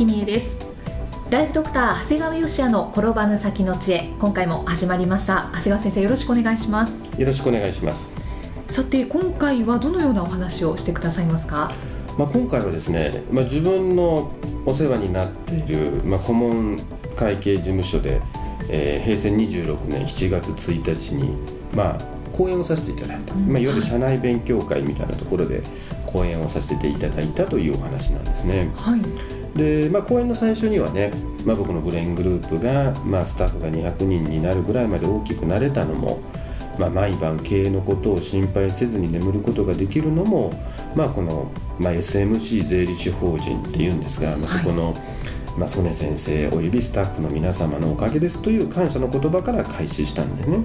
は、生きみえですライフドクター長谷川芳也の転ばぬ先の知恵。今回も始まりました。長谷川先生よろしくお願いします。よろしくお願いします。さて今回はどのようなお話をしてくださいますか？まあ、今回はですね、まあ、自分のお世話になっている、まあ、顧問会計事務所で、えー平成26年7月1日に、まあ、講演をさせていただいた、まあ、いわゆる社内勉強会みたいなところで講演をさせていただいたというお話なんですね。はいで、まあ、講演の最初にはね、まあ、僕のブレイングループが、まあ、スタッフが200人になるぐらいまで大きくなれたのも、まあ、毎晩経営のことを心配せずに眠ることができるのも、まあ、この、まあ、SMC 税理士法人っていうんですが、まあ、そこの、まあ、曽根先生およびスタッフの皆様のおかげですという感謝の言葉から開始したんでね。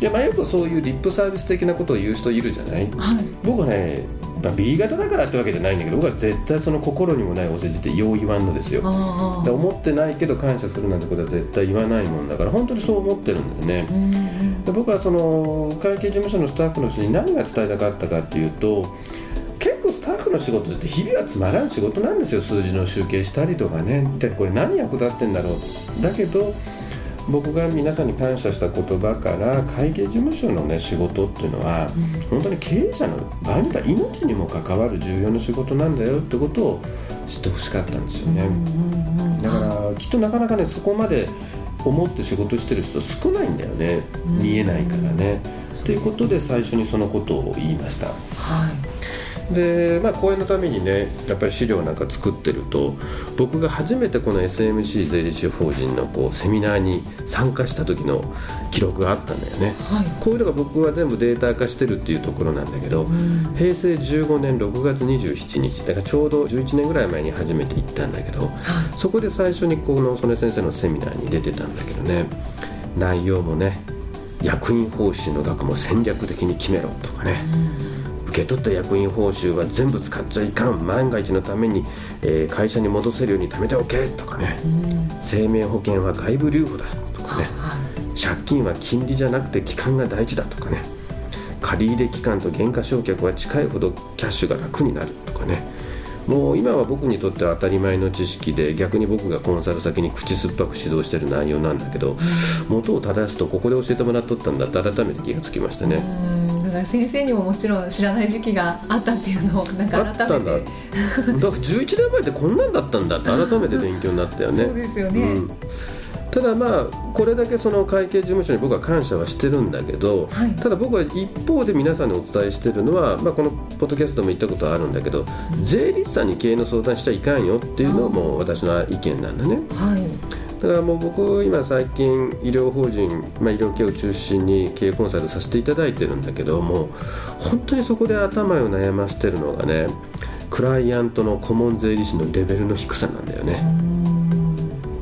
で、まあ、よくそういうリップサービス的なことを言う人いるじゃない？はい。僕はね、まあ、B 型だからってわけじゃないんだけど僕は絶対その心にもないお世辞ってよう言わんのですよ。思ってないけど感謝するなんてことは絶対言わないもんだから本当にそう思ってるんですね。で僕はその会計事務所のスタッフの人に何が伝えたかったかっていうと結構スタッフの仕事って日々はつまらん仕事なんですよ。数字の集計したりとかね。でこれ何役立ってんだろう。だけど僕が皆さんに感謝した言葉から会計事務所のね仕事っていうのは本当に経営者の場合には命にも関わる重要な仕事なんだよってことを知ってほしかったんですよね。だからきっとなかなかねそこまで思って仕事してる人少ないんだよねうん見えないからね。ということで最初にそのことを言いました。はいでまあ講演のためにねやっぱり資料なんか作ってると僕が初めてこの SMC 税理士法人のこうセミナーに参加した時の記録があったんだよね。はい。こういうのが僕は全部データ化してるっていうところなんだけど、うん。平成15年6月27日だからちょうど11年ぐらい前に初めて行ったんだけどはい。そこで最初にこの曽根先生のセミナーに出てたんだけどね内容もね役員報酬の額も戦略的に決めろとかね受け取った役員報酬は全部使っちゃいかん。万が一のために、えー会社に戻せるように貯めておけとかね。うん。生命保険は外部留保だとかね。はい借金は金利じゃなくて期間が大事だとかね。借入期間と減価償却は近いほどキャッシュが楽になるとかね。もう今は僕にとっては当たり前の知識で逆に僕がコンサル先に口酸っぱく指導してる内容なんだけど元を正すとここで教えてもらっとったんだって改めて気がつきましたね。先生にももちろん知らない時期があったっていうのをなんかあったんだ。改めてだから11年前ってこんなんだったんだって 改めて勉強になったよね。そうですよね、うん。ただまあこれだけその会計事務所に僕は感謝はしてるんだけど、はい。ただ僕は一方で皆さんにお伝えしてるのは、まあ、このポッドキャストも言ったことはあるんだけど、税理士さんに経営の相談しちゃいかんよっていうのも私の意見なんだね。はいだからもう僕今最近医療法人、まあ、医療系を中心に経営コンサルさせていただいてるんだけども本当にそこで頭を悩ませてるのがねクライアントの顧問税理士のレベルの低さなんだよね。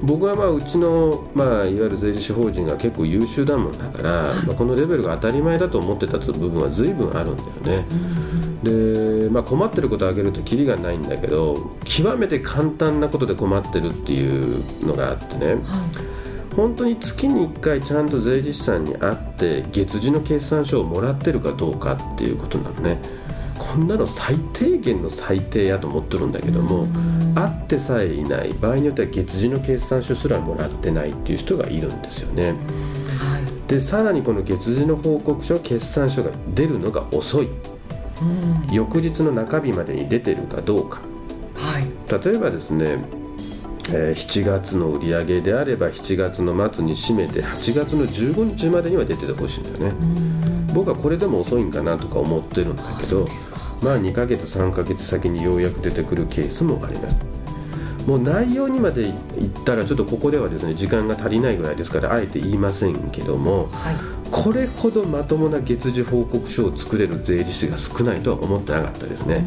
僕はまあうちの、まあ、いわゆる税理士法人が結構優秀だもんだから、まあ、このレベルが当たり前だと思ってた部分は随分あるんだよね。で、まあ、困ってることを挙げるとキリがないんだけど極めて簡単なことで困ってるっていうのがあってね。本当に月に1回ちゃんと税理士さんに会って月次の決算書をもらってるかどうかっていうことなのね。こんなの最低限の最低やと思ってるんだけども、会ってさえいない場合によっては月次の決算書すらもらってないっていう人がいるんですよね。はい。でさらにこの月次の報告書決算書が出るのが遅いうん。翌日の中日までに出てるかどうか。はい。例えばですね、えー7月の売上であれば7月の末に締めて8月の15日までには出ててほしいんだよね。僕はこれでも遅いんかなとか思ってるんだけどまあ2ヶ月3ヶ月先にようやく出てくるケースもありますもう内容にまで言ったらちょっとここではですね時間が足りないぐらいですからあえて言いませんけどもはい。これほどまともな月次報告書を作れる税理士が少ないとは思ってなかったですね。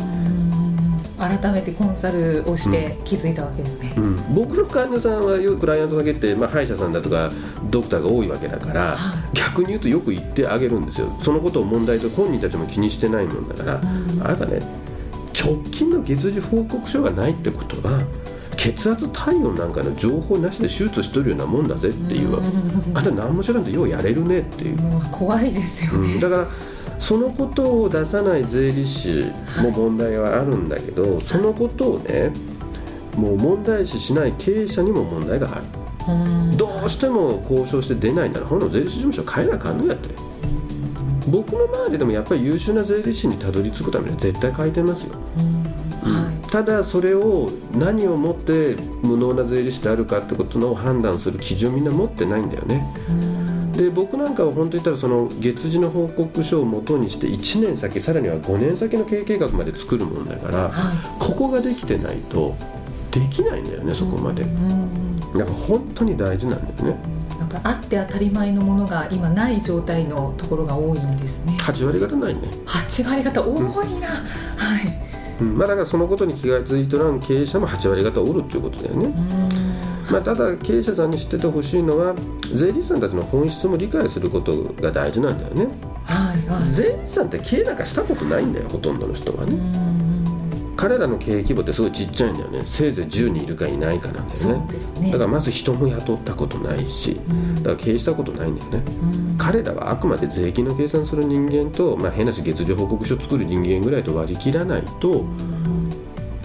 改めてコンサルをして気づいたわけですね、うん、僕の患者さんはよくクライアントだけって、まあ、歯医者さんだとかドクターが多いわけだから、はい、逆に言うとよく言ってあげるんですよ。そのことを問題と本人たちも気にしてないもんだから、うん、あなたね直近の月次報告書がないってことは血圧体温なんかの情報なしで手術しとるようなもんだぜっていうあんた何も知らんとようやれるねっていう。怖いですよね、うん、だからそのことを出さない税理士も問題はあるんだけど、はい、そのことをねもう問題視しない経営者にも問題がある。どうしても交渉して出ないならほんの税理士事務所変えなあかんのやって。僕の周りでもやっぱり優秀な税理士にたどり着くためには絶対変えてますよ、ただそれを何をもって無能な税理士であるかってことの判断する基準をみんな持ってないんだよね。で僕なんかは本当に言ったらその月次の報告書をもとにして1年先さらには5年先の経営計画まで作るもんだから、はい、ここができてないとできないんだよねそこまで。やっぱ本当に大事なんだよね。なんかあって当たり前のものが今ない状態のところが多いんですね。8割方ないね。8割方多いな。うん、はい。うんまあ、だからそのことに気が付いとらん経営者も8割方おるっていうことだよね。まあ、ただ経営者さんに知っててほしいのは税理士さんたちの本質も理解することが大事なんだよね。はいはい、税理士さんって経営なんかしたことないんだよほとんどの人はね。彼らの経営規模ってすごいちっちゃいんだよね。せいぜい10人いるかいないかなんだよね、ね、だからまず人も雇ったことないし、だから経営したことないんだよね、彼らはあくまで税金の計算する人間と、まあ、変なし月次報告書作る人間ぐらいと割り切らないと、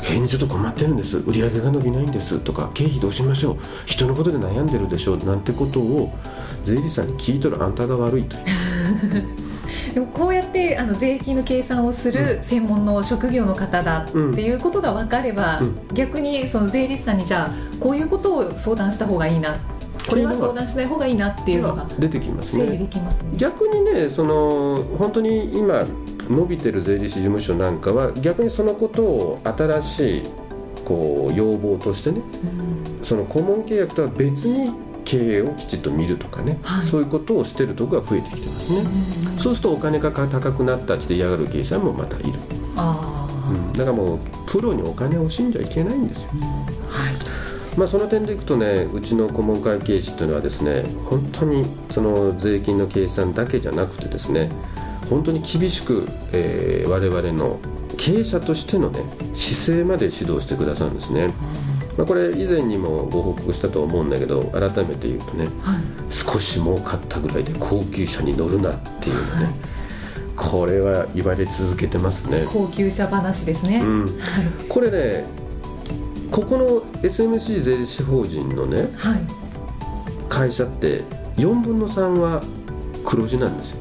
変にちょっと困ってるんです。売り上げが伸びないんです。とか経費どうしましょう。人のことで悩んでるでしょう。なんてことを税理士さんに聞いとるあんたが悪いという。でもこうやってあの税金の計算をする専門の職業の方だっていうことが分かれば、うん、逆にその税理士さんにじゃあこういうことを相談した方がいいな。これは相談しない方がいいなっていうのが出てきますね。できますね。逆にねその本当に今伸びてる税理士事務所なんかは逆にそのことを新しいこう要望としてね、うん、その顧問契約とは別に経営をきちっと見るとかね、はい、そういうことをしてるところが増えてきてますね、うん、そうするとお金が高くなったって嫌がる経営者もまたいる。あ、うん、だからもうプロにお金を惜しんじゃいけないんですよ、はい。まあ、その点でいくとねうちの顧問会計士というのはですね本当にその税金の計算だけじゃなくてですね本当に厳しく、えー、我々の経営者としてのね姿勢まで指導してくださるんですね。まあ、これ以前にもご報告したと思うんだけど改めて言うとね、はい、少し儲かったぐらいで高級車に乗るなっていうのね、はい、これは言われ続けてますね。高級車話ですね、うん、これねここの SMC 税理士法人のね、はい、会社って4分の3は黒字なんですよ。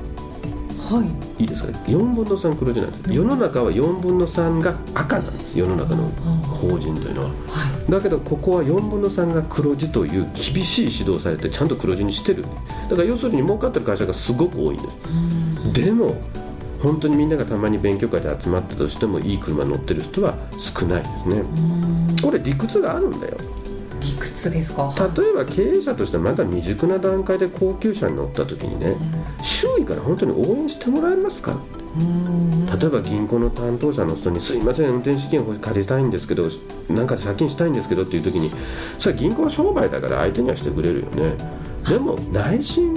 はい、いいですか？ね4分の3黒字なんです、うん、世の中は4分の3が赤なんです。世の中の法人というのは、はい、だけどここは4分の3が黒字という厳しい指導されてちゃんと黒字にしてる。だから要するに儲かってる会社がすごく多いんです、でも本当にみんながたまに勉強会で集まったとしてもいい車乗ってる人は少ないですね。これ理屈があるんだよ。理屈ですか？例えば経営者としてまだ未熟な段階で高級車に乗った時にね、周囲から本当に応援してもらえますか？例えば銀行の担当者の人に「すいません運転資金を借りたいんですけどなんか借金したいんですけど」っていう時にそれは銀行は商売だから相手にはしてくれるよねでも内心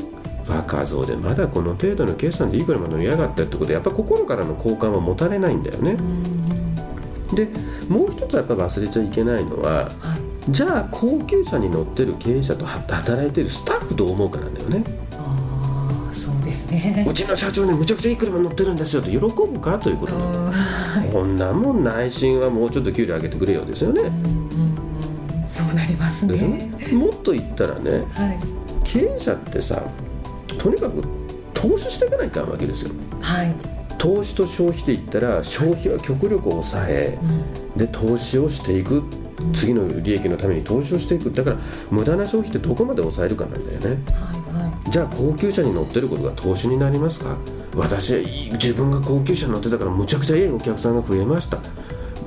若造でまだこの程度の決算でいくらも乗りやがったってことでやっぱ心からの好感は持たれないんだよね。でもう一つやっぱ忘れちゃいけないのは、はい、じゃあ高級車に乗ってる経営者と働いてるスタッフどう思うかなんだよね。ね。うちの社長ねむちゃくちゃいい車乗ってるんですよと喜ぶかということなの、こんなもん内心はもうちょっと給料上げてくれよですよね。うんうん、そうなりますね。もっと言ったらね、はい、経営者ってさとにかく投資していかないかんわけですよ。はい。投資と消費で言ったら消費は極力抑え、うん、で投資をしていく。次の利益のために投資をしていく。だから無駄な消費ってどこまで抑えるかなんだよね、はいはい、じゃあ高級車に乗ってることが投資になりますか？私自分が高級車に乗ってたからむちゃくちゃいいお客さんが増えました。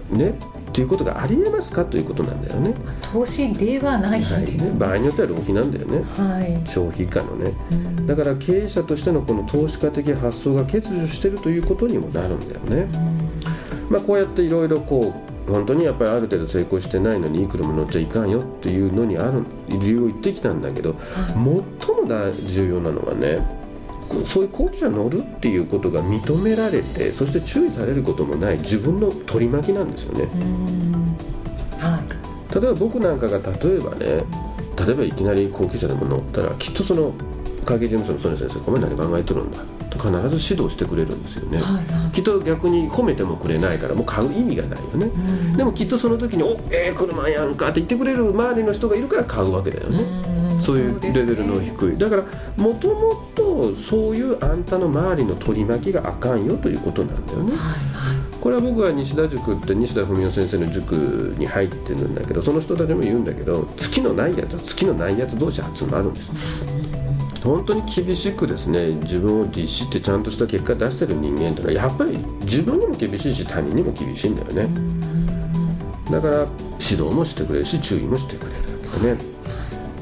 ね？っていうことがありえますか？ということなんだよね。投資ではないんです、はい。ね、場合によっては浪費なんだよね、はい。消費家のね。うん。だから経営者としてのこの投資家的発想が欠如してるということにもなるんだよね。まあ、こうやっていろいろこう本当にやっぱりある程度成功してないのにいい車乗っちゃいかんよっていうのにある理由を言ってきたんだけど、最も大重要なのはねそういう高級車乗るっていうことが認められてそして注意されることもない自分の取り巻きなんですよね。うん。はい。例えば僕なんかが例えばね例えばいきなり高級車でも乗ったらきっとその会計事務所のソニ先生「お前何考えとるんだ」と必ず指導してくれるんですよね。はいはい。きっと逆に褒めてもくれないからもう買う意味がないよね、うん。でもきっとその時に「おええ車やんか」って言ってくれる周りの人がいるから買うわけだよね、うんそういうレベルの低い。だからもともとそういうあんたの周りの取り巻きがあかんよということなんだよね。はいはい。これは僕は西田塾って西田文雄先生の塾に入ってるんだけどその人たちも言うんだけど月のないやつは月のないやつ同士集まるんです本当に厳しくですね自分を律してちゃんとした結果出してる人間というのはやっぱり自分にも厳しいし他人にも厳しいんだよね。だから指導もしてくれるし注意もしてくれるわけだね。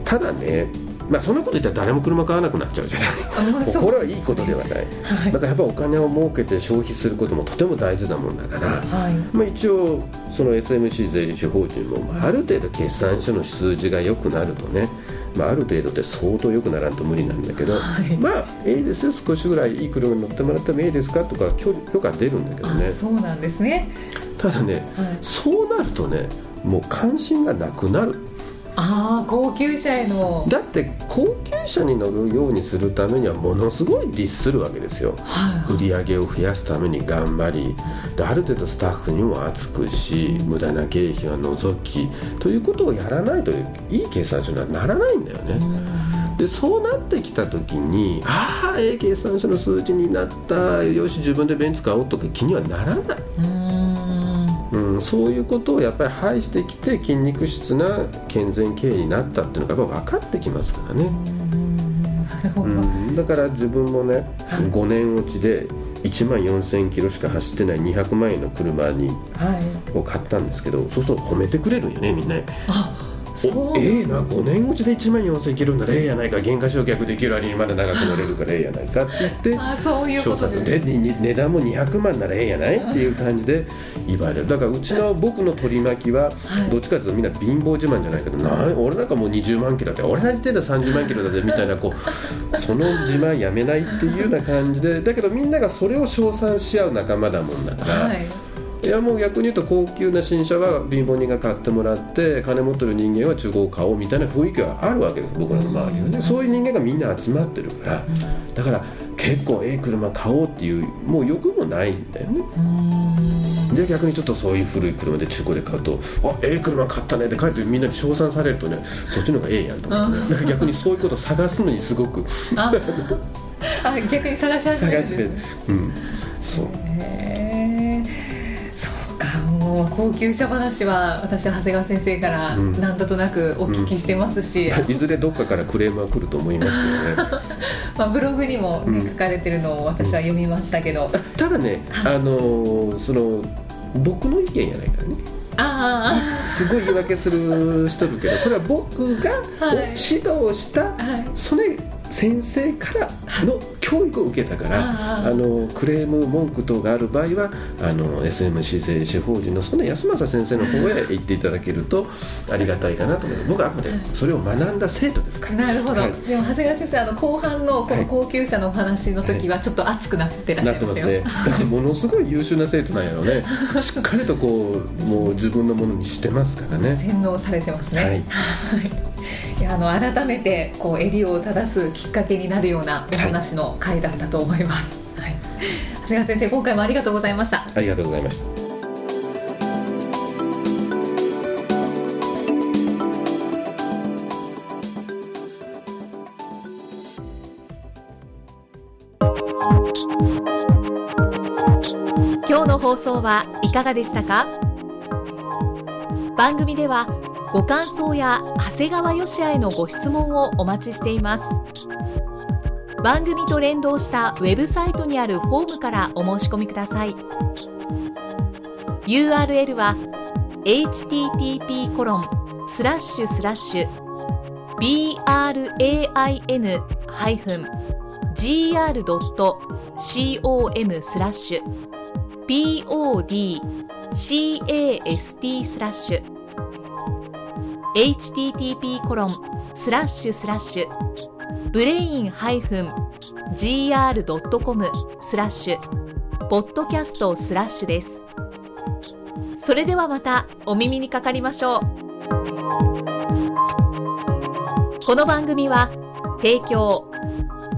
ただねまあそんなこと言ったら誰も車買わなくなっちゃうじゃない。これはいいことではない。はい。だからやっぱお金を儲けて消費することもとても大事なもんだから、はい。まあ、一応その SMC 税理士法人も、まあ、ある程度決算書の数字が良くなるとね、まあ、ある程度って相当良くならんと無理なんだけど、はいまあええですよ。少しぐらいいい車に乗ってもらってもいいですか？とか許許可出るんだけどあねそうなんですね。ただねはい。そうなるとねもう関心がなくなるああ高級車への。だって高級車に乗るようにするためにはものすごい律するわけですよ。はい売り上げを増やすために頑張り。である程度スタッフにも厚くし無駄な経費は除きということをやらないといい計算書にはならないんだよね。でそうなってきた時にああええ計算書の数値になったよし自分でベンツ買おうとか気にはならない、そういうことをやっぱり排してきて筋肉質な健全経営になったっていうのがやっぱ分かってきますからね。なるほど、うん、だから自分もね、はい。5年落ちで1万4000キロしか走ってない200万円の車にはい。を買ったんですけどそうすると褒めてくれるんよねみんな。あおええな5年落ちで1万4000キロならええやないか減価償却できる割にまだ長く乗れるからええやないかって言ってあそういうこ調査とで値段も200万ならええやないっていう感じで言われる。だからうちの僕の取り巻きははい。どっちかというとみんな貧乏自慢じゃないけどな俺なんかもう20万キロで俺の時点で30万キロだぜみたいなこう その自慢やめないっていうような感じでだけどみんながそれを称賛し合う仲間だもんだから。はいいやもう逆に言うと高級な新車は貧乏人が買ってもらって金持ってる人間は中古を買おうみたいな雰囲気はあるわけです僕らの周りはね。そういう人間がみんな集まってるから。だから結構ええ車買おうっていうもう欲もないんだよね。で逆にちょっとそういう古い車で中古で買うと「あええ車買ったね」って帰ってみんなに称賛されるとねそっちの方がええやんと思って。ねだから逆にそういうことを探すのにすごく。ああ逆に探し始める。探してうん。そうもう高級車話は私は長谷川先生からうん。何となくお聞きしてますし、いずれどっかからクレームは来ると思いますけどね。まあ、ブログにも、ねうん。書かれてるのを私は読みましたけど、ただね、はい。あのーその僕の意見やないからね。あすごい言い訳する人いるけどこれは僕がはい。指導した、あはい。それ先生からの教育を受けたから、ああのクレーム文句等がある場合はあの SMC 税理士法人のその安政先生の方へ行っていただけるとありがたいかなと思います。僕はあくまでそれを学んだ生徒ですから。なるほど、はい。でも長谷川先生あの後半のこの高級車のお話の時はちょっと熱くなってらっしなゃいましたよ、ってますね。ものすごい優秀な生徒なんやろね。しっかりとこうもう自分のものにしてますからね。洗脳されてますね。はいあの改めてこう襟を正すきっかけになるようなお話の回だったと思います。はい。長谷川先生今回もありがとうございました。ありがとうございました。今日の放送はいかがでしたか？番組ではご感想や長谷川よしあへのご質問をお待ちしています。番組と連動したウェブサイトにあるフォームからお申し込みください。URL は http コロンスラッシュスラッシュ brain-gr.com スラッシュ podcast スラッシュ http コロンスラッシュスラッシュブレインハイフン -gr.com スラッシュポッドキャストスラッシュです。それではまたお耳にかかりましょう。この番組は提供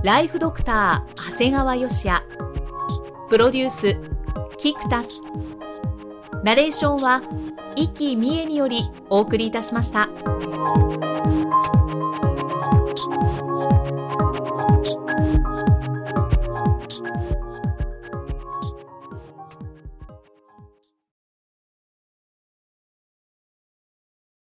ライフドクター長谷川芳也。プロデュースキクタス。ナレーションは生きみえによりお送りいたしました。